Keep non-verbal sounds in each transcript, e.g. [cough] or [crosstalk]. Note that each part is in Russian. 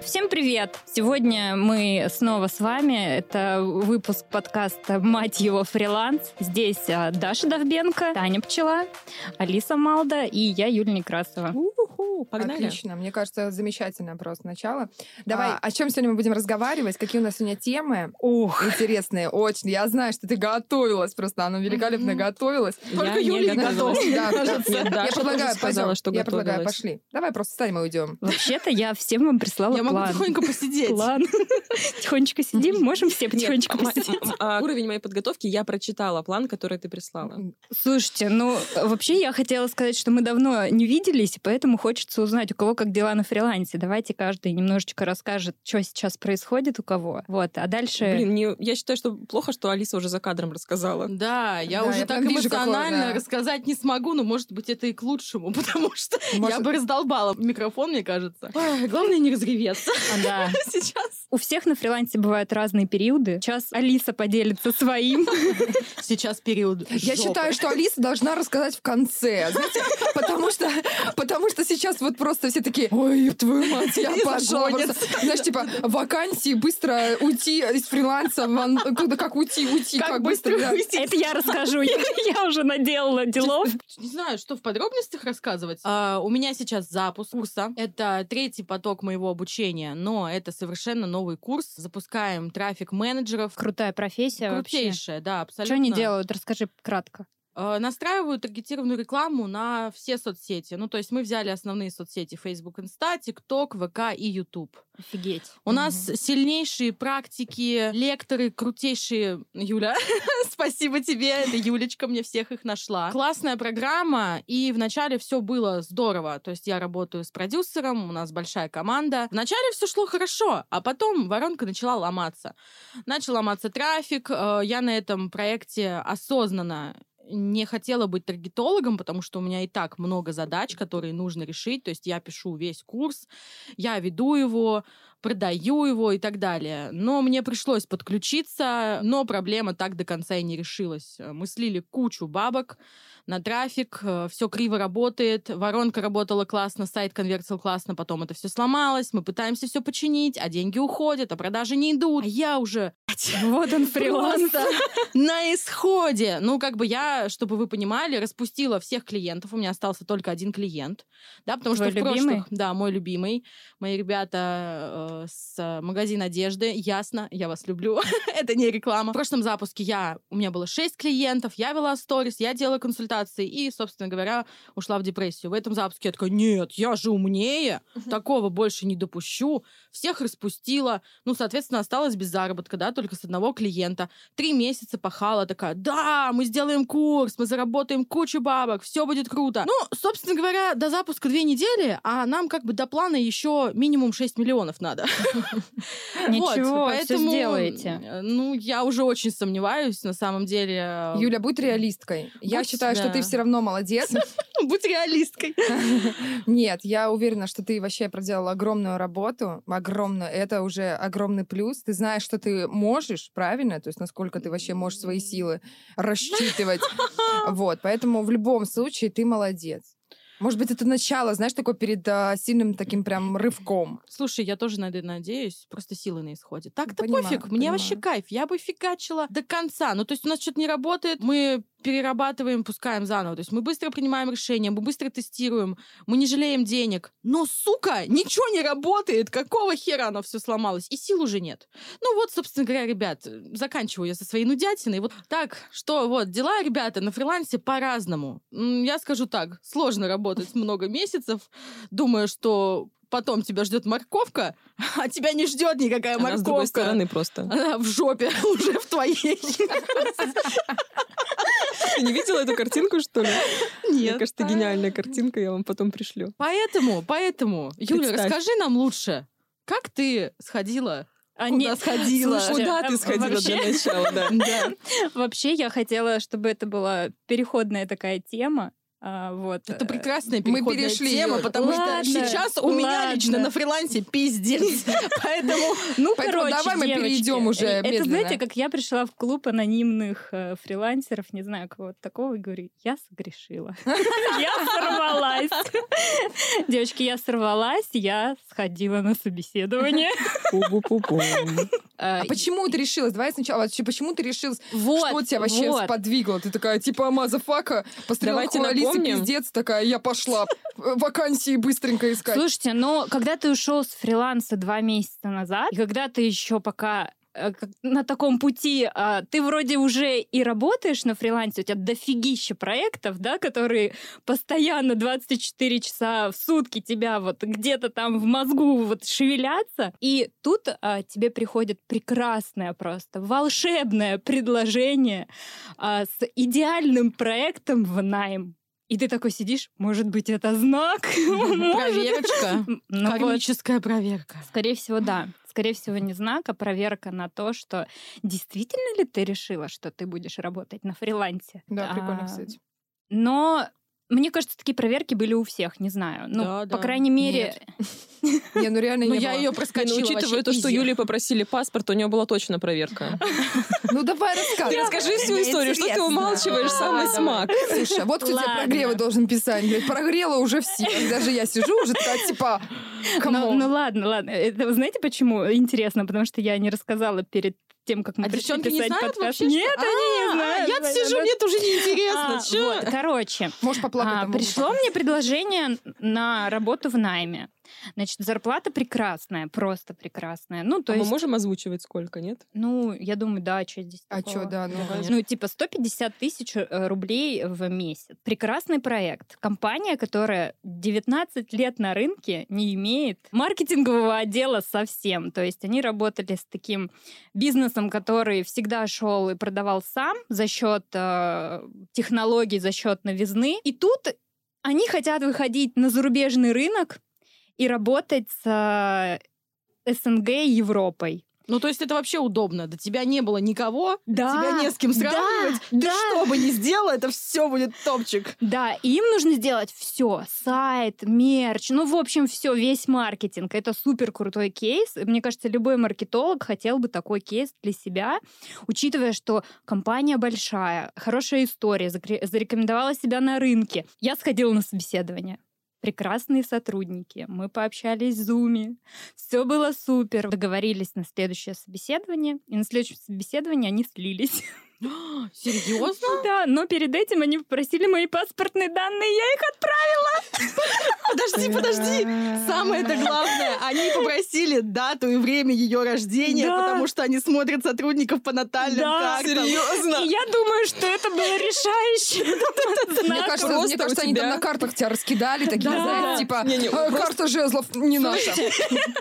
Всем привет! Сегодня мы снова с вами. Это выпуск подкаста «Мать его фриланс». Здесь а, Даша Довбенко, Таня Пчела, Алиса Малда и я, Юлия Некрасова. У-ху, погнали. Отлично. Мне кажется, замечательное просто начало. Давай, а, о чем сегодня мы будем разговаривать? Какие у нас сегодня темы? Ух! Интересные, очень. Я знаю, что ты готовилась просто. Она великолепно Мгм. готовилась. Только Я не Юлия готовилась. Да. Нет, Я предлагаю, сказала, пойдем. что Я предлагаю, пошли. Давай просто встанем и уйдем. Вообще-то я всем вам прислала Я могу план. тихонько посидеть. План. [laughs] Тихонечко сидим, можем все потихонечку посидеть. а, Уровень моей подготовки я прочитала, план, который ты прислала. Слушайте, ну, вообще я хотела сказать, что мы давно не виделись, и поэтому хочется узнать, у кого как дела на фрилансе. Давайте каждый немножечко расскажет, что сейчас происходит у кого. Вот, а дальше... Блин, не- я считаю, что плохо, что Алиса уже за кадром рассказала. Да, я Да, уже я так эмоционально да. рассказать не смогу, но может быть это и к лучшему, [laughs] потому что я Может- бы раздолбала микрофон, мне кажется. Ой, главное не разреветься [laughs] А, да. сейчас. У всех на фрилансе бывают разные периоды. Сейчас Алиса поделится своим. Сейчас период Я жопы. считаю, что Алиса должна рассказать в конце, знаете, потому что, потому что сейчас вот просто все такие, ой, твою мать, я [laughs] пошла. просто». Знаешь, типа, вакансии, быстро уйти из фриланса, куда как уйти, уйти, как, быстро. да. Это я расскажу. Я, я уже наделала делов. Не знаю, что в подробностях рассказывать. А, у меня сейчас запуск курса. Это третий поток моего обучения, но это совершенно новый курс. Запускаем трафик менеджеров. Крутая профессия вообще. Крутейшая, да, абсолютно. Что они делают? Расскажи кратко. Э, Настраиваю таргетированную рекламу на все соцсети. Ну, то есть мы взяли основные соцсети Facebook, Insta, TikTok, ВК и YouTube. Офигеть. У нас сильнейшие практики, лекторы, крутейшие... Юля, [laughs] спасибо тебе, это Юлечка мне всех их нашла. Классная программа, и вначале все было здорово. То есть я работаю с продюсером, у нас большая команда. Вначале все шло хорошо, а потом воронка начала ломаться. Начал ломаться трафик. э, Я на этом проекте осознанно не хотела быть таргетологом, потому что у меня и так много задач, которые нужно решить. То есть я пишу весь курс, я веду его, продаю его и так далее. Но мне пришлось подключиться, но проблема так до конца и не решилась. Мы слили кучу бабок на трафик, все криво работает, воронка работала классно, сайт конвертил классно, потом это все сломалось, мы пытаемся все починить, а деньги уходят, а продажи не идут. А я уже [laughs] Вот он фриланс. На исходе. Ну, как бы я, чтобы вы понимали, распустила всех клиентов. У меня остался только один клиент. Да, потому Твой что в любимый? прошлых... Да, мой любимый. Мои ребята э, с магазина одежды. Ясно, я вас люблю. [laughs] Это не реклама. В прошлом запуске я... У меня было 6 клиентов, я вела сторис, я делала консультации и, собственно говоря, ушла в депрессию. В этом запуске я такая, нет, я же умнее, такого больше не допущу. Всех распустила. Ну, соответственно, осталась без заработка, да, только с одного клиента. Три месяца пахала такая, да, мы сделаем курс, мы заработаем кучу бабок, все будет круто. Ну, собственно говоря, до запуска две недели, а нам как бы до плана еще минимум 6 миллионов надо. [laughs] Ничего, поэтому, сделаете. э, Ну, я уже очень сомневаюсь, на самом деле. Юля, будь реалисткой. Я считаю, что ты все равно молодец. [laughs] будь реалисткой. [laughs] Нет, я уверена, что ты вообще проделала огромную работу, огромную. Это уже огромный плюс. Ты знаешь, что ты можешь, правильно? То есть насколько ты вообще можешь свои силы рассчитывать. [laughs] Вот, поэтому в любом случае ты молодец. Может быть, это начало, знаешь, такое перед а, сильным таким прям рывком. Слушай, я тоже надеюсь, просто силы на исходе. Так-то Понимаю, пофиг, мне понимаю. вообще кайф, я бы фигачила до конца. Ну, то есть у нас что-то не работает, мы перерабатываем, пускаем заново. То есть мы быстро принимаем решения, мы быстро тестируем, мы не жалеем денег. Но, сука, ничего не работает. Какого хера оно все сломалось? И сил уже нет. Ну вот, собственно говоря, ребят, заканчиваю я со своей нудятиной. Вот так, что вот, дела, ребята, на фрилансе по-разному. Я скажу так, сложно работать много месяцев, думая, что потом тебя ждет морковка, [laughs] а тебя не ждет никакая Она с другой морковка. стороны просто. Она в жопе [laughs] уже в твоей. Ты не видела эту картинку, что ли? Мне Нет. кажется, гениальная картинка, я вам потом пришлю. Поэтому, поэтому, Юля, расскажи нам лучше, как ты сходила? А Куда нет, сходила? слушай, Куда а ты сходила вообще- для начала, да? [laughs] Да. Вообще, я хотела, чтобы это была переходная такая тема. А, вот. Это прекрасная Мы переходная перешли, тема, потому Ладно, что сейчас у меня ладно. лично на фрилансе пиздец. [laughs] Поэтому Ну, Поэтому короче, давай мы перейдем уже Это, медленно. знаете, как я пришла в клуб анонимных э, фрилансеров, не знаю, кого-то такого, и говорю, я согрешила. [laughs] Я сорвалась. Девочки, я сорвалась, я сходила на собеседование. Э, А почему ты решилась? Давай сначала, вообще, почему ты решилась? Вот, что тебя вообще сподвигло? Ты такая, типа, motherfucker, Давайте Алисы, напомним. пиздец, такая, я пошла э, вакансии быстренько искать. Слушайте, но когда ты ушел с фриланса два месяца назад, и когда ты еще пока э, на таком пути, а, ты вроде уже и работаешь на фрилансе, у тебя дофигища проектов, да, которые постоянно 24 часа в сутки тебя вот где-то там в мозгу вот шевелятся, и тут а, тебе приходит прекрасное просто, волшебное предложение а, с идеальным проектом в найм. И ты такой сидишь, может быть, это знак? [laughs] Проверочка. Ну Кармическая проверка. скорее всего, да. Скорее всего, не знак, а проверка на то, что действительно ли ты решила, что ты будешь работать на фрилансе. Да, прикольно, А, кстати. Но мне кажется, такие проверки были у всех, не знаю. Ну, Да, по да. крайней мере... [laughs] Не, ну реально Ну, не я ее Не, проскочила ну, учитывая то, что. Юле попросили паспорт, у нее была точно проверка. [laughs] Ну давай Ты рассказывай. расскажи всю историю, что ты умалчиваешь самый Давай, смак. Слушай, вот кто тебе Ладно. прогревы должен писать. Прогрела уже все. Даже я сижу уже такая, типа, Ну, ну ладно, ладно. Это, вы знаете, почему интересно? Потому что я не рассказала перед тем, как мы А пришли девчонки не писать знают подкаст. вообще, что- Нет, они не А, знают. Я сижу, мне тоже неинтересно. А, короче, Можешь поплакать. А, пришло мне предложение на работу в найме. Значит, зарплата прекрасная, просто прекрасная. Ну, то А мы есть, можем озвучивать сколько, нет? ну, я думаю, да, что здесь А такого? что, да, ну, конечно. Ну, типа 150 тысяч э, рублей в месяц. Прекрасный проект. Компания, которая 19 лет на рынке не имеет маркетингового отдела совсем. То есть они работали с таким бизнесом, который всегда шел и продавал сам за счет э, технологий, за счет новизны. И тут они хотят выходить на зарубежный рынок и работать с э, СНГ и Европой. Ну, то есть это вообще удобно. До тебя не было никого, Да, тебя не с кем да, сравнивать. Ты да. что бы ни сделал, это все будет топчик. Да, и им нужно сделать все: сайт, мерч, ну, в общем, все, весь маркетинг. Это супер крутой кейс. Мне кажется, любой маркетолог хотел бы такой кейс для себя, учитывая, что компания большая, хорошая история, зарекомендовала себя на рынке. Я сходила на собеседование. Прекрасные сотрудники. Мы пообщались в Зуме. Все было супер. Договорились на следующее собеседование. И на следующем собеседовании они слились. [laughs] [gasps] Серьезно? [laughs] Да, но перед этим они попросили мои паспортные данные, я их [laughs] Подожди, подожди. Самое-то главное, они попросили дату и время ее рождения, Да. потому что они смотрят сотрудников по натальным Да. картам. И я думаю, что это было решающее. [laughs] Мне кажется, мне кажется, они там на картах тебя раскидали, такие, знаете, типа, «Э, карта жезлов не наша.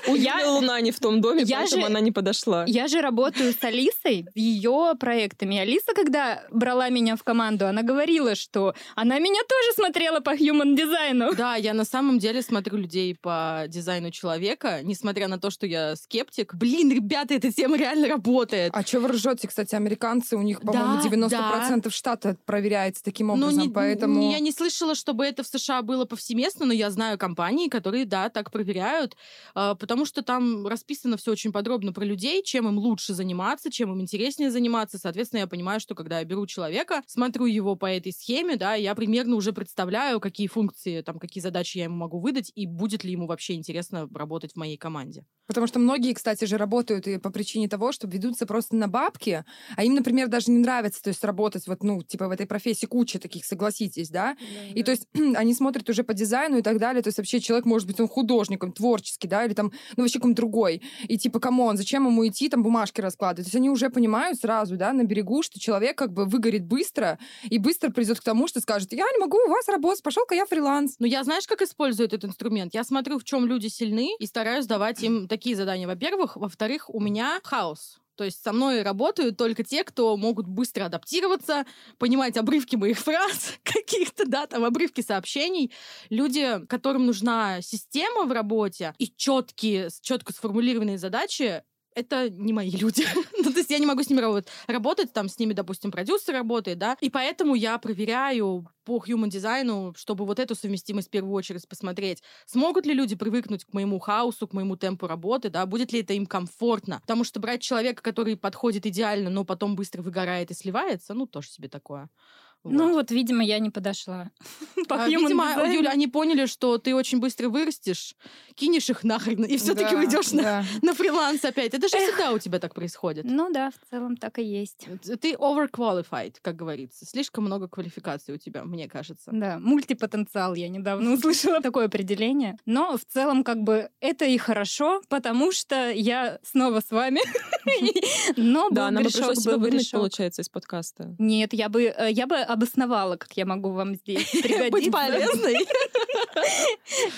У Я- Луна не в том доме, поэтому она не подошла. Я же работаю с Алисой, ее проектами. Алиса, когда брала меня в команду, она говорила, что она меня тоже смотрела по human дизайну. Да, я на самом деле смотрю людей по дизайну человека, несмотря на то, что я скептик. Блин, ребята, эта тема реально работает. А что вы ржете, кстати, американцы, у них, по-моему, Да, 90% штата проверяется таким Ну, образом, не- поэтому... Я не слышала, чтобы это в США было повсеместно, но я знаю компании, которые, да, так проверяют, а, потому что там расписано все очень подробно про людей, чем им лучше заниматься, чем им интереснее заниматься. Соответственно, я понимаю, что когда я беру человека, смотрю его по этой схеме, да, я примерно уже представляю, какие функции, там, какие задачи я ему могу выдать, и будет ли ему вообще интересно работать в моей команде. Потому что многие, кстати же, работают и по причине того, что ведутся просто на бабки, а им, например, даже не нравится, то есть работать вот, ну, типа в этой профессии куча таких, согласитесь, да? И то есть [clears throat] они смотрят уже по дизайну и так далее, то есть вообще человек может быть он художником, творческий, да, или там, ну, вообще какой-то другой. И типа, come on, зачем ему идти там бумажки раскладывать? То есть они уже понимают сразу, да, на берегу, что человек как бы выгорит быстро и быстро придет к тому, что скажет, я не могу у вас работать, пошел-ка я фриланс. Но я знаешь, как использую этот инструмент? Я смотрю, в чем люди сильны, и стараюсь давать им [clears throat] такие задания. Во-первых. Во-вторых, у меня хаос. То есть со мной работают только те, кто могут быстро адаптироваться, понимать обрывки моих фраз, [laughs] каких-то, да, там, обрывки сообщений. Люди, которым нужна система в работе и четкие, четко сформулированные задачи, это не мои люди. [laughs] ну, то есть я не могу с ними работать. Работать там с ними, допустим, продюсер работает, да, и поэтому я проверяю по human дизайну, чтобы вот эту совместимость в первую очередь посмотреть. Смогут ли люди привыкнуть к моему хаосу, к моему темпу работы, да, будет ли это им комфортно? Потому что брать человека, который подходит идеально, но потом быстро выгорает и сливается, ну, тоже себе такое. Ну вот, видимо, я не подошла. [laughs] По а, видимо, design. Юля, они поняли, что ты очень быстро вырастешь, кинешь их нахрен и все-таки да, уйдешь да. на, [laughs] на фриланс опять. Это же Эх. всегда у тебя так происходит. Ну да, в целом так и есть. Ты overqualified, как говорится. Слишком много квалификаций у тебя, мне кажется. Да, мультипотенциал я недавно [laughs] услышала такое определение. Но в целом как бы это и хорошо, потому что я снова с вами. Но да, нам бы пришлось бы выгнать, получается, из подкаста. Нет, я бы, э, я бы обосновала, как я могу вам здесь [laughs] пригодиться. Быть полезной?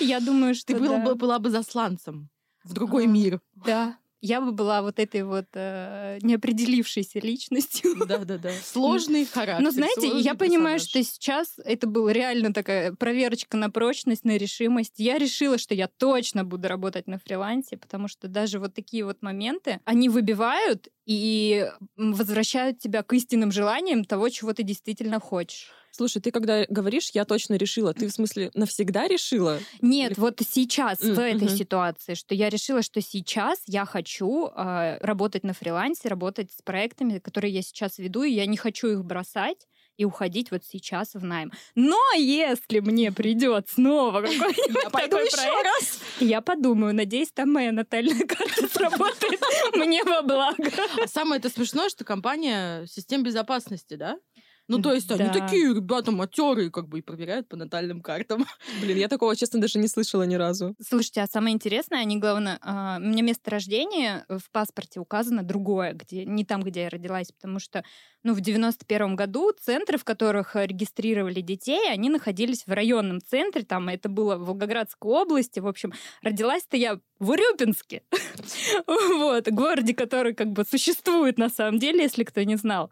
[laughs] Я думаю, что Ты была бы засланцем в другой а, мир. Да, я бы была вот этой вот э, неопределившейся личностью. Да-да-да. [laughs] Сложный характер. Но знаете, я понимаю, что сейчас это была реально такая проверочка на прочность, на решимость. Я решила, что я точно буду работать на фрилансе, потому что даже вот такие вот моменты, они выбивают и возвращают тебя к истинным желаниям того, чего ты действительно хочешь. Слушай, ты когда говоришь, я точно решила, ты в смысле навсегда решила? Нет, Или... вот сейчас mm-hmm. в этой ситуации, что я решила, что сейчас я хочу э, работать на фрилансе, работать с проектами, которые я сейчас веду, и я не хочу их бросать и уходить вот сейчас в найм. Но если мне придет снова [laughs] какой-нибудь такой еще раз. Я подумаю, надеюсь, там моя натальная [laughs] карта [laughs] сработает мне во благо. А самое это смешное, что компания систем безопасности, да? Ну, то есть да. они такие ребята матерые, как бы и проверяют по натальным картам. [laughs] Блин, я такого, честно, даже не слышала ни разу. Слушайте, а самое интересное, они, главное, а, у меня место рождения в паспорте указано другое, где не там, где я родилась, потому что, ну, в 91 году центры, в которых регистрировали детей, они находились в районном центре, там это было в Волгоградской области, в общем, родилась-то я в Урюпинске, [laughs] вот, городе, который как бы существует на самом деле, если кто не знал.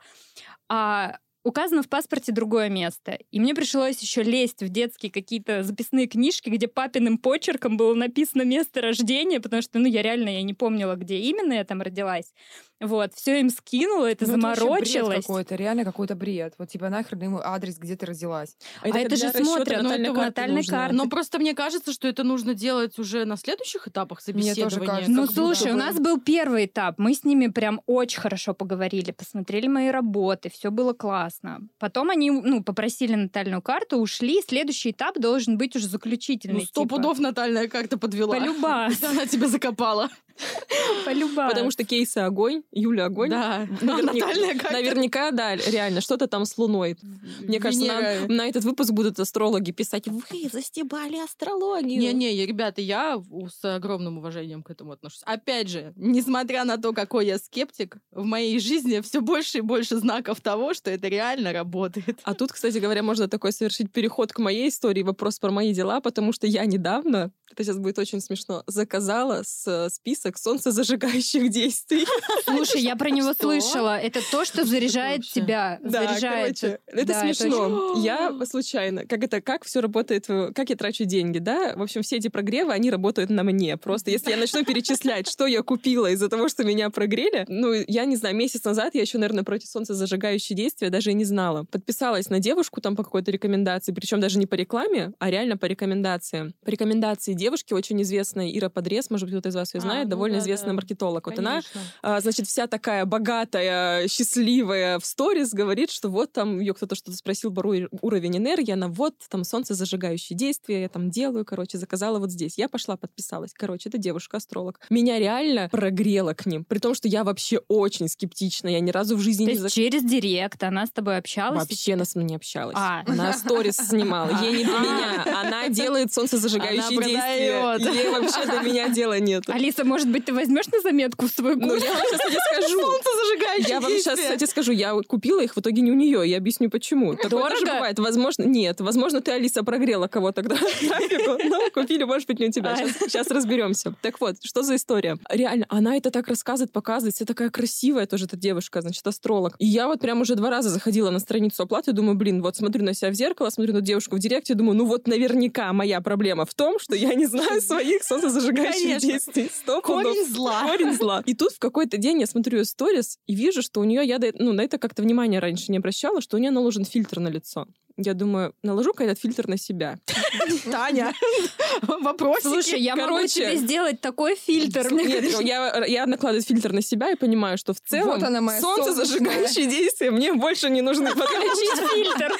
А указано в паспорте другое место. И мне пришлось еще лезть в детские какие-то записные книжки, где папиным почерком было написано место рождения, потому что, ну, я реально, я не помнила, где именно я там родилась. Вот, все им скинула, это ну, заморочилось. Это какой-то, реально какой-то бред. Вот типа нахрен ему адрес, где ты родилась. А, это, а это же смотрят натальной, ну, натальной карты. Но просто мне кажется, что это нужно делать уже на следующих этапах собеседования. Мне тоже кажется. Ну, слушай, у нас был первый этап. Мы с ними прям очень хорошо поговорили, посмотрели мои работы, все было классно. Потом они, ну, попросили натальную карту, ушли. Следующий этап должен быть уже заключительный. Ну, сто типа. пудов натальная карта подвела. Полюба. [laughs] Она тебя закопала. [laughs] Полюба. Потому что кейсы огонь, Юля огонь. Да. Наверняка, наверняка, да, реально, что-то там с Луной. Мне кажется, на, на этот выпуск будут астрологи писать, вы застебали астрологию. Не-не, ребята, я с огромным уважением к этому отношусь. Опять же, несмотря на то, какой я скептик, в моей жизни все больше и больше знаков того, что это реально работает. А тут, кстати говоря, можно такой совершить переход к моей истории, вопрос про мои дела, потому что я недавно, это сейчас будет очень смешно, заказала с список солнцезажигающих действий. [laughs] Слушай, я про него слышала. Это то, что заряжает тебя. Да, короче, это смешно. Я случайно, как это, как все работает, как я трачу деньги, да? В общем, все эти прогревы, они работают на мне. Просто если я начну перечислять, что я купила из-за того, что меня прогрели, ну, я не знаю, месяц назад я еще, наверное, против солнцезажигающие действия даже и не знала. Подписалась на девушку там по какой-то рекомендации, причем даже не по рекламе, а реально по рекомендации. По рекомендации девушки, очень известной, Ира Подрез, может быть, кто-то из вас ее а, знает, ну довольно известная маркетолог. Вот она, а, значит, вся такая богатая, счастливая в сторис говорит, что вот там ее кто-то что-то спросил про уровень энергии, она вот там солнцезажигающие действия, я там делаю, короче, заказала вот здесь. Я пошла, подписалась. Короче, это девушка-астролог. Меня реально прогрело к ним, при том, что я вообще очень скептична, я ни разу в жизни То не... Есть зак... через директ она с тобой общалась? Вообще она со мной не общалась. А. Она сторис снимала. Ей не до [laughs] меня. Она делает солнцезажигающие действия. Ей вообще до меня дела нет. Алиса, может быть, ты возьмешь на заметку в свой курс? Ну, я вам сейчас, кстати, скажу. Солнце зажигающее Я вам сейчас, кстати, скажу, я купила их в итоге не у нее. Я объясню, почему. Такое Дорого? тоже бывает. Возможно, нет. Возможно, ты, Алиса, прогрела кого тогда Но купили, может быть, не у тебя. Сейчас, сейчас разберемся. Так вот, что за история? Реально, она это так рассказывает, показывает. Вся такая красивая тоже эта девушка, значит, астролог. И я вот прям уже два раза заходила на страницу оплаты, думаю, блин, вот смотрю на себя в зеркало, смотрю на девушку в директе, думаю, ну вот наверняка моя проблема в том, что я я не знаю своих солнцезажигающих действий. Стоп, Корень зла. Корень зла. И тут в какой-то день я смотрю ее сторис и вижу, что у нее, я ну, на это как-то внимание раньше не обращала, что у нее наложен фильтр на лицо. Я думаю, наложу-ка этот фильтр на себя. [laughs] Таня, [laughs] вопросики. Слушай, я могу тебе сделать такой фильтр. Нет, я, я накладываю фильтр на себя и понимаю, что в целом моя солнцезажигающие действия мне больше не нужны. Включить [laughs] фильтр.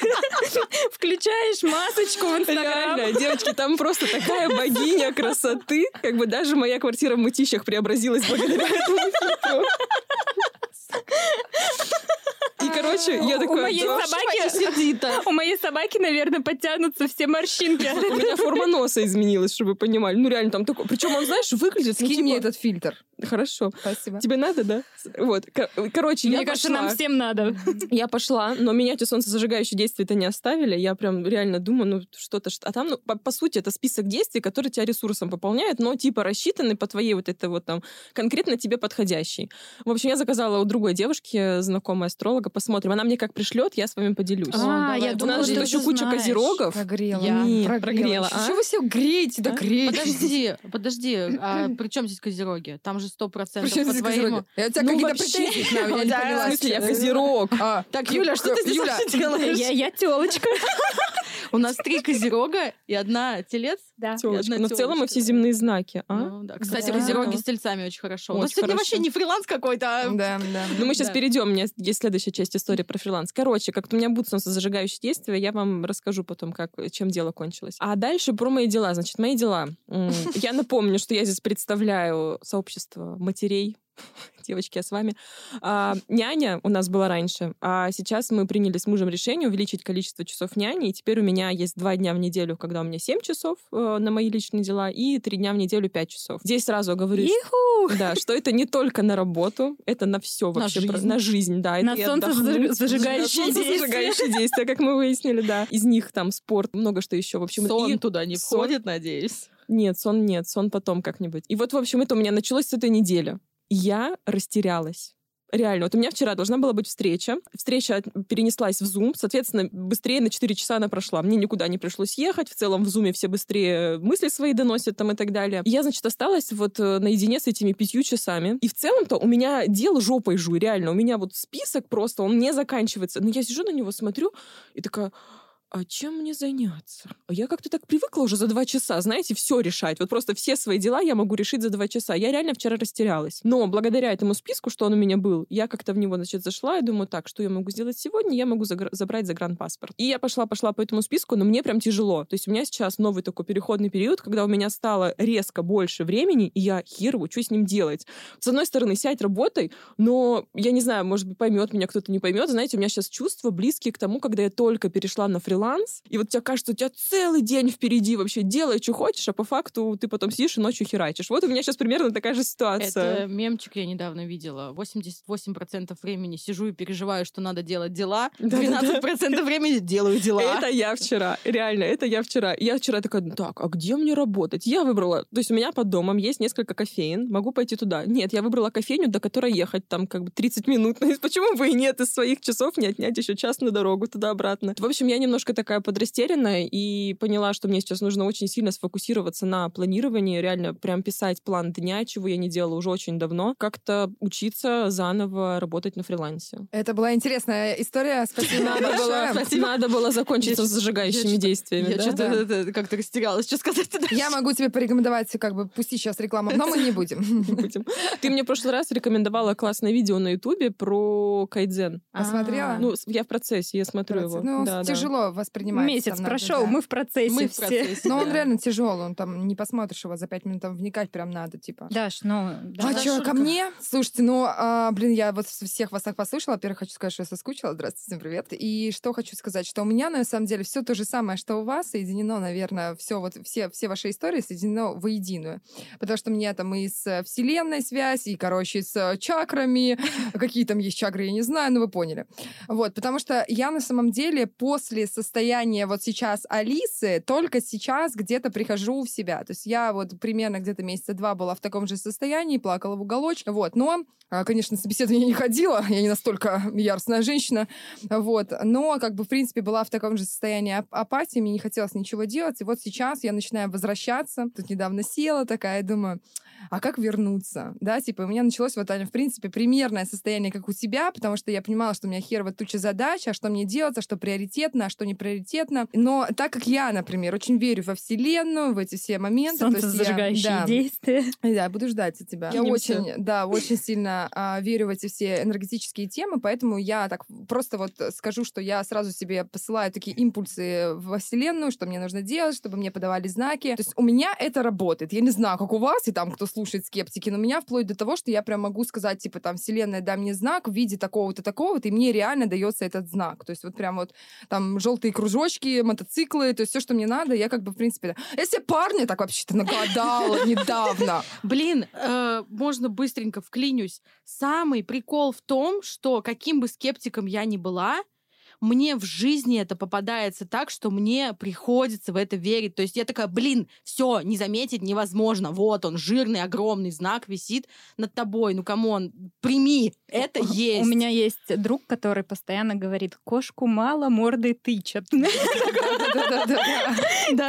Включаешь масочку в Инстаграм. Реально, девочки, там просто такая богиня красоты. Как бы даже моя квартира в мытищах преобразилась благодаря этому фильтру. И, короче, я такая... У моей собаки... [laughs] У моей собаки, наверное, подтянутся все морщинки. У меня форма носа изменилась, чтобы вы понимали. Ну, реально, там такой... Причем он, знаешь, выглядит... Скинь мне этот фильтр. Хорошо. Спасибо. Тебе надо, да? Вот. Короче, Мне кажется, нам всем надо. [laughs] Я пошла, но меня эти солнцезажигающие действия-то не оставили. Я прям реально думаю, ну, что-то... А там, ну, по сути, это список действий, который тебя ресурсом пополняет, но типа рассчитанный по твоей вот это вот там конкретно тебе подходящий. В общем, я заказала у другой девушки, знакомая астролога, посмотрим. Она мне как пришлет, я с вами поделюсь. А, я думала, что еще куча козерогов. Прогрела. Я Нет, прогрела. А? Что вы все греете? Да греете. Подожди, подожди. А [clears throat] при чем здесь козероги? Там же сто процентов по твоему... Я у тебя ну, какие-то претензии к нам, я [laughs] не поняла. В смысле, я козерог. А, так, Юля, что ты здесь делаешь? [laughs] Я телочка. У нас три козерога и одна телец. Да. Телочка. Но в целом мы все земные знаки. А? Ну, да. Кстати, козероги с тельцами очень хорошо. У нас сегодня вообще не фриланс какой-то. А да, [laughs] да. Ну, мы сейчас перейдем. У меня есть следующая часть истории про фриланс. Короче, как у меня будут зажигающие действия, я вам расскажу потом, как, чем дело кончилось. А дальше про мои дела. Значит, мои дела. Я напомню, что я здесь представляю сообщество матерей [laughs] девочки, я с вами. А, няня у нас была раньше, а сейчас мы приняли с мужем решение увеличить количество часов няни, и теперь у меня есть два дня в неделю, когда у меня 7 часов э, на мои личные дела, и три дня в неделю 5 часов. Здесь сразу говорю, что, да, что это не только на работу, это на все вообще, на жизнь, на жизнь да. На солнце зажигающие действия. действия, как мы выяснили, да. Из них там спорт, много что еще. В общем, сон и туда не сон... входит, надеюсь. Нет, сон нет, сон потом как-нибудь. И вот, в общем, это у меня началось с этой недели я растерялась. Реально, вот у меня вчера должна была быть встреча. Встреча перенеслась в Zoom, соответственно, быстрее на 4 часа она прошла. Мне никуда не пришлось ехать. В целом в Zoom все быстрее мысли свои доносят там и так далее. Я, значит, осталась вот э, наедине с этими пятью часами. И в целом-то у меня дело жопой жуй, реально. У меня вот список просто, он не заканчивается. Но я сижу на него, смотрю и такая а чем мне заняться? Я как-то так привыкла уже за два часа, знаете, все решать. Вот просто все свои дела я могу решить за два часа. Я реально вчера растерялась. Но благодаря этому списку, что он у меня был, я как-то в него, значит, зашла и думаю, так, что я могу сделать сегодня? Я могу загр- забрать загранпаспорт. И я пошла-пошла по этому списку, но мне прям тяжело. То есть у меня сейчас новый такой переходный период, когда у меня стало резко больше времени, и я херово, что с ним делать? С одной стороны, сядь, работай, но я не знаю, может быть, поймет меня кто-то не поймет. Знаете, у меня сейчас чувства близкие к тому, когда я только перешла на фриланс, фриланс, и вот тебе кажется, у тебя целый день впереди вообще, делай, что хочешь, а по факту ты потом сидишь и ночью херачишь. Вот у меня сейчас примерно такая же ситуация. Это мемчик я недавно видела. 88% времени сижу и переживаю, что надо делать дела, 12% времени делаю дела. Это я вчера, реально, это я вчера. Я вчера такая, так, а где мне работать? Я выбрала, то есть у меня под домом есть несколько кофеин, могу пойти туда. Нет, я выбрала кофейню, до которой ехать там как бы 30 минут. [laughs] Почему бы и нет из своих часов не отнять еще час на дорогу туда-обратно? В общем, я немножко такая подрастерянная и поняла, что мне сейчас нужно очень сильно сфокусироваться на планировании, реально прям писать план дня, чего я не делала уже очень давно, как-то учиться заново работать на фрилансе. Это была интересная история. Спасибо [laughs] надо было, надо было закончиться с зажигающими действиями. Я что-то как-то растерялась, что сказать Я могу тебе порекомендовать, как бы, пусти сейчас рекламу, но мы [laughs] не будем. Ты мне в прошлый раз рекомендовала классное видео на Ютубе про кайдзен. Посмотрела? Ну, я в процессе, я смотрю его. Ну, тяжело воспринимать. Месяц прошел, мы в процессе мы в процессе. Но он реально тяжелый, он там не посмотришь его за пять минут, там вникать прям надо, типа. Даш, ну... А что, ко мне? Слушайте, ну, а, блин, я вот всех вас так послушала. Во-первых, хочу сказать, что я соскучила. Здравствуйте, всем привет. И что хочу сказать, что у меня, на самом деле, все то же самое, что у вас, соединено, наверное, все вот, все, все ваши истории соединено воединую. Потому что у меня там и с Вселенной связь, и, короче, с чакрами. Какие там есть чакры, я не знаю, но вы поняли. Вот, потому что я на самом деле после состояние вот сейчас Алисы, только сейчас где-то прихожу в себя. То есть я вот примерно где-то месяца два была в таком же состоянии, плакала в уголочке. Вот. Но, а, конечно, собеседование не ходила, я не настолько яростная женщина. Вот. Но, как бы, в принципе, была в таком же состоянии апатии, мне не хотелось ничего делать. И вот сейчас я начинаю возвращаться. Тут недавно села такая, думаю, а как вернуться? Да, типа, у меня началось вот, Аня, в принципе, примерное состояние, как у тебя, потому что я понимала, что у меня херово туча задач, а что мне делать, а что приоритетно, а что не приоритетно. Но так как я, например, очень верю во Вселенную, в эти все моменты... Солнцезажигающие я, да, действия. Да, буду ждать от тебя. Я очень, да, очень сильно а, верю в эти все энергетические темы, поэтому я так просто вот скажу, что я сразу себе посылаю такие импульсы во Вселенную, что мне нужно делать, чтобы мне подавали знаки. То есть у меня это работает. Я не знаю, как у вас, и там, кто слушает скептики, но меня вплоть до того, что я прям могу сказать, типа, там, Вселенная, дай мне знак в виде такого-то, такого-то, и мне реально дается этот знак. То есть вот прям вот там желтые кружочки, мотоциклы, то есть все, что мне надо, я как бы, в принципе, если парня так вообще-то нагадала недавно. Блин, э, можно быстренько вклинюсь. Самый прикол в том, что каким бы скептиком я ни была, мне в жизни это попадается так, что мне приходится в это верить. То есть я такая, блин, все, не заметить невозможно. Вот он, жирный, огромный знак висит над тобой. Ну, come on, прими, это есть. У меня есть друг, который постоянно говорит, кошку мало, мордой тычут. [laughs]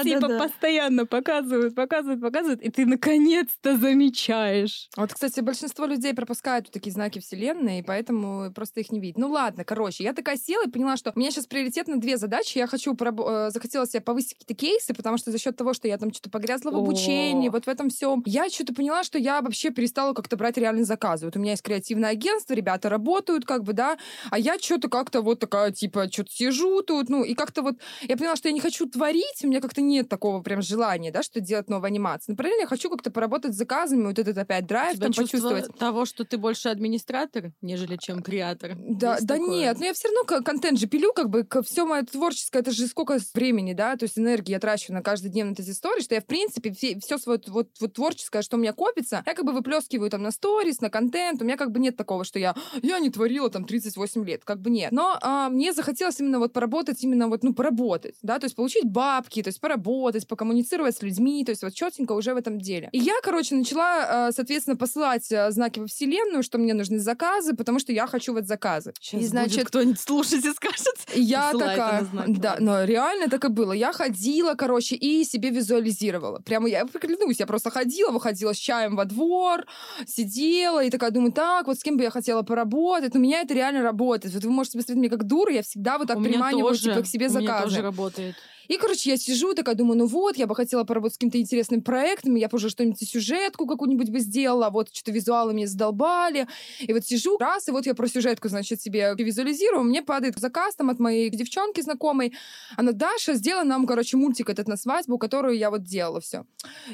Типа постоянно показывают, показывают, показывают, и ты наконец-то замечаешь. Вот, кстати, большинство людей пропускают такие знаки вселенной, и поэтому просто их не видят. Ну ладно, короче, я такая села и поняла, что у меня сейчас приоритетно две задачи. Я хочу, э, захотела себе повысить какие-то кейсы, потому что за счет того, что я там что-то погрязла в обучении, вот в этом всем, я что-то поняла, что я вообще перестала как-то брать реальные заказы. Вот у меня есть креативное агентство, ребята работают, как бы, да, а я что-то как-то вот такая, типа, что-то сижу тут, ну, и как-то вот, я поняла, что я не хочу творить, у меня как-то нет такого прям желания, да, что делать новую анимацию. Но параллельно я хочу как-то поработать с заказами, вот этот опять драйв там почувствовать. того, что ты больше администратор, нежели чем креатор? Да, да нет, но я все равно контент же пилю, как бы все мое творческое, это же сколько времени, да, то есть энергии я трачу на каждый день на эти истории, что я, в принципе, все, все свое вот, вот творческое, что у меня копится, я как бы выплескиваю там на сторис, на контент, у меня как бы нет такого, что я, я не творила там 38 лет, как бы нет. Но а, мне захотелось именно вот поработать, именно вот, ну, поработать, да, то есть получить бабки, то есть поработать, покоммуницировать с людьми, то есть вот четенько уже в этом деле. И я, короче, начала, а, соответственно, посылать а, знаки во Вселенную, что мне нужны заказы, потому что я хочу вот заказы. Сейчас и, значит, кто-нибудь слушать и скажет. Я такая, да, но реально так и было. Я ходила, короче, и себе визуализировала. Прямо я клянусь, я просто ходила, выходила с чаем во двор, сидела и такая думаю, так, вот с кем бы я хотела поработать. У меня это реально работает. Вот вы можете посмотреть меня как дура, я всегда вот так приманиваю типа, к себе заказы. У меня тоже работает. И, короче, я сижу, такая думаю, ну вот, я бы хотела поработать с каким-то интересным проектом, я бы уже что-нибудь сюжетку какую-нибудь бы сделала, вот что-то визуалы мне задолбали. И вот сижу, раз, и вот я про сюжетку, значит, себе визуализирую, мне падает заказ там от моей девчонки знакомой. Она, Даша, сделай нам, короче, мультик этот на свадьбу, которую я вот делала все.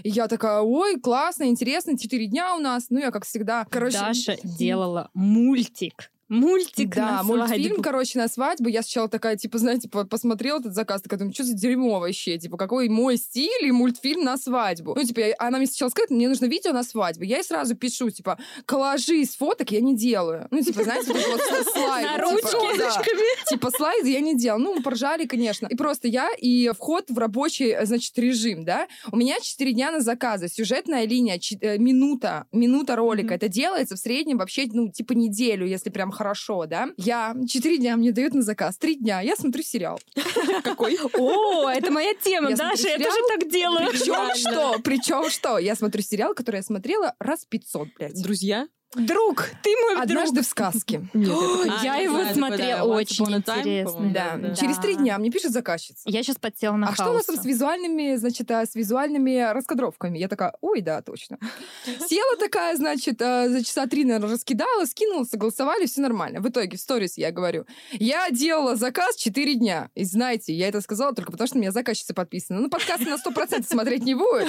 И я такая, ой, классно, интересно, четыре дня у нас. Ну, я, как всегда, короче... Даша делала мультик. Мультик да, на мультфильм, свадьбу. короче, на свадьбу. Я сначала такая, типа, знаете, посмотрела этот заказ, такая, думаю, что за дерьмо вообще? Типа, какой мой стиль и мультфильм на свадьбу? Ну, типа, она мне сначала сказала, мне нужно видео на свадьбу. Я ей сразу пишу, типа, коллажи из фоток я не делаю. Ну, типа, знаете, вот слайды. На ручками. Типа, слайды я не делаю. Ну, поржали, конечно. И просто я и вход в рабочий, значит, режим, да. У меня 4 дня на заказы. Сюжетная линия, э, минута, минута ролика. Это делается в среднем вообще, ну, типа, неделю, если прям хорошо, да. Я четыре дня мне дают на заказ, три дня я смотрю сериал. [laughs] Какой? О, это моя тема, Даша, я тоже так делаю. Причем что? Причем что? Я смотрю сериал, который я смотрела раз 500, блядь. Друзья? Друг, ты мой друг. Однажды в сказке. [gasps] Нет, я его смотрела, очень интересно. Да. Через три дня мне пишет заказчица. Я сейчас подсела на А что у нас там с визуальными, значит, а, с визуальными раскадровками? Я такая, ой, да, точно. Села такая, значит, а, за часа три, наверное, раскидала, скинула, согласовали, все нормально. В итоге в сторис я говорю, я делала заказ четыре дня. И знаете, я это сказала только потому, что у меня заказчица подписана. Ну, подкаст на сто процентов смотреть не будет.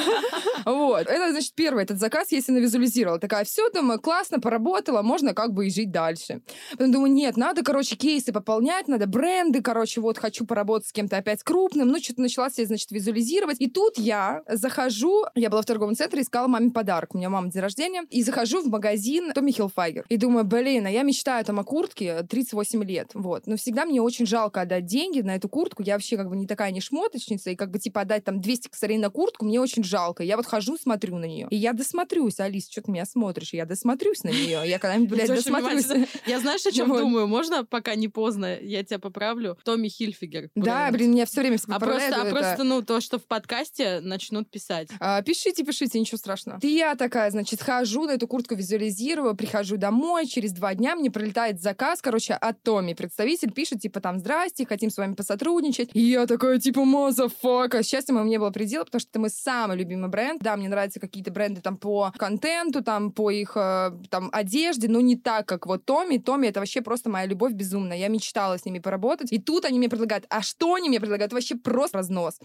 Вот. Это, значит, первый этот заказ, если навизуализировала. Такая, все, там, классно, классно, поработала, можно как бы и жить дальше. Потом думаю, нет, надо, короче, кейсы пополнять, надо бренды, короче, вот хочу поработать с кем-то опять крупным. Ну, что-то начала себе, значит, визуализировать. И тут я захожу, я была в торговом центре, искала маме подарок. У меня мама день рождения. И захожу в магазин Томми Хилфайгер. И думаю, блин, а я мечтаю там о куртке 38 лет. Вот. Но всегда мне очень жалко отдать деньги на эту куртку. Я вообще как бы не такая не шмоточница. И как бы типа отдать там 200 косарей на куртку мне очень жалко. Я вот хожу, смотрю на нее. И я досмотрюсь. Алис, что ты меня смотришь? Я досмотрюсь на нее. Я когда-нибудь, блядь, досмотрюсь. Я знаешь, о чем думаю? Можно, пока не поздно, я тебя поправлю? Tommy Hilfiger. Да, блин, меня все время А просто, а просто, ну, то, что в подкасте начнут писать. А, пишите, пишите, ничего страшного. И я такая, значит, хожу на эту куртку, визуализирую, прихожу домой, через два дня мне прилетает заказ, короче, от Tommy. Представитель пишет, типа, там, здрасте, хотим с вами посотрудничать. И я такая, типа, motherfucker. Счастья моему не было предела, потому что это мой самый любимый бренд. Да, мне нравятся какие-то бренды там по контенту, там, по их, э, там, одежде, но не так, как вот Tommy. Tommy — это вообще просто моя любовь безумная. Я мечтала с ними поработать. И тут они мне предлагают. А что они мне предлагают? Это вообще просто разнос.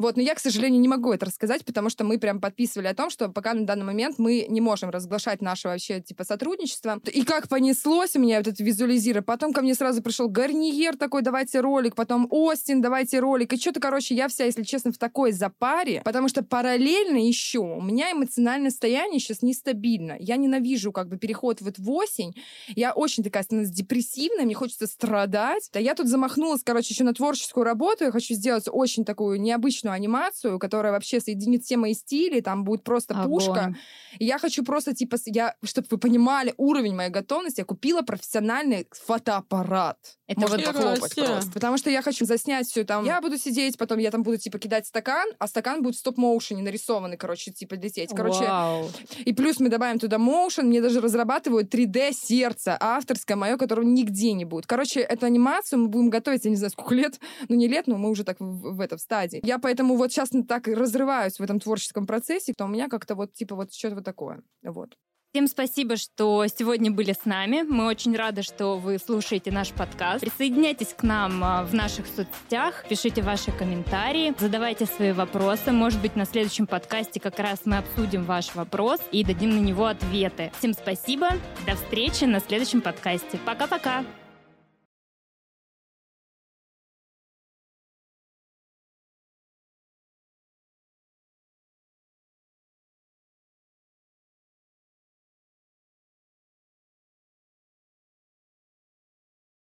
Вот, но я, к сожалению, не могу это рассказать, потому что мы прям подписывали о том, что пока на данный момент мы не можем разглашать наше вообще, типа, сотрудничество. И как понеслось у меня вот это. Потом ко мне сразу пришел Гарниер такой, давайте ролик, потом Остин, давайте ролик. И что-то, короче, я вся, если честно, в такой запаре, потому что параллельно еще у меня эмоциональное состояние сейчас нестабильно. Я ненавижу как бы переход вот в осень. Я очень такая становлюсь депрессивная, мне хочется страдать. Да я тут замахнулась, короче, еще на творческую работу. Я хочу сделать очень такую необычную анимацию, которая вообще соединит все мои стили, там будет просто Огонь. пушка. И я хочу просто, типа, я, чтобы вы понимали уровень моей готовности, я купила профессиональный фотоаппарат. Это Можно похлопать просто. Потому что я хочу заснять все там. Я буду сидеть, потом я там буду, типа, кидать стакан, а стакан будет в стоп-моушене нарисованный, короче, типа, лететь. Короче, Вау. и плюс мы добавим туда моушен, мне даже разрабатывают 3D-сердце авторское мое, которого нигде не будет. Короче, эту анимацию мы будем готовить, я не знаю, сколько лет, ну не лет, но мы уже так в, в этом стадии. Я поэтому вот сейчас так разрываюсь в этом творческом процессе, то у меня как-то вот, типа, вот что-то вот такое. Вот. Всем спасибо, что сегодня были с нами. Мы очень рады, что вы слушаете наш подкаст. Присоединяйтесь к нам а, в наших соцсетях, пишите ваши комментарии, задавайте свои вопросы. Может быть, на следующем подкасте как раз мы обсудим ваш вопрос и дадим на него ответы. Всем спасибо. До встречи на следующем подкасте. Пока-пока.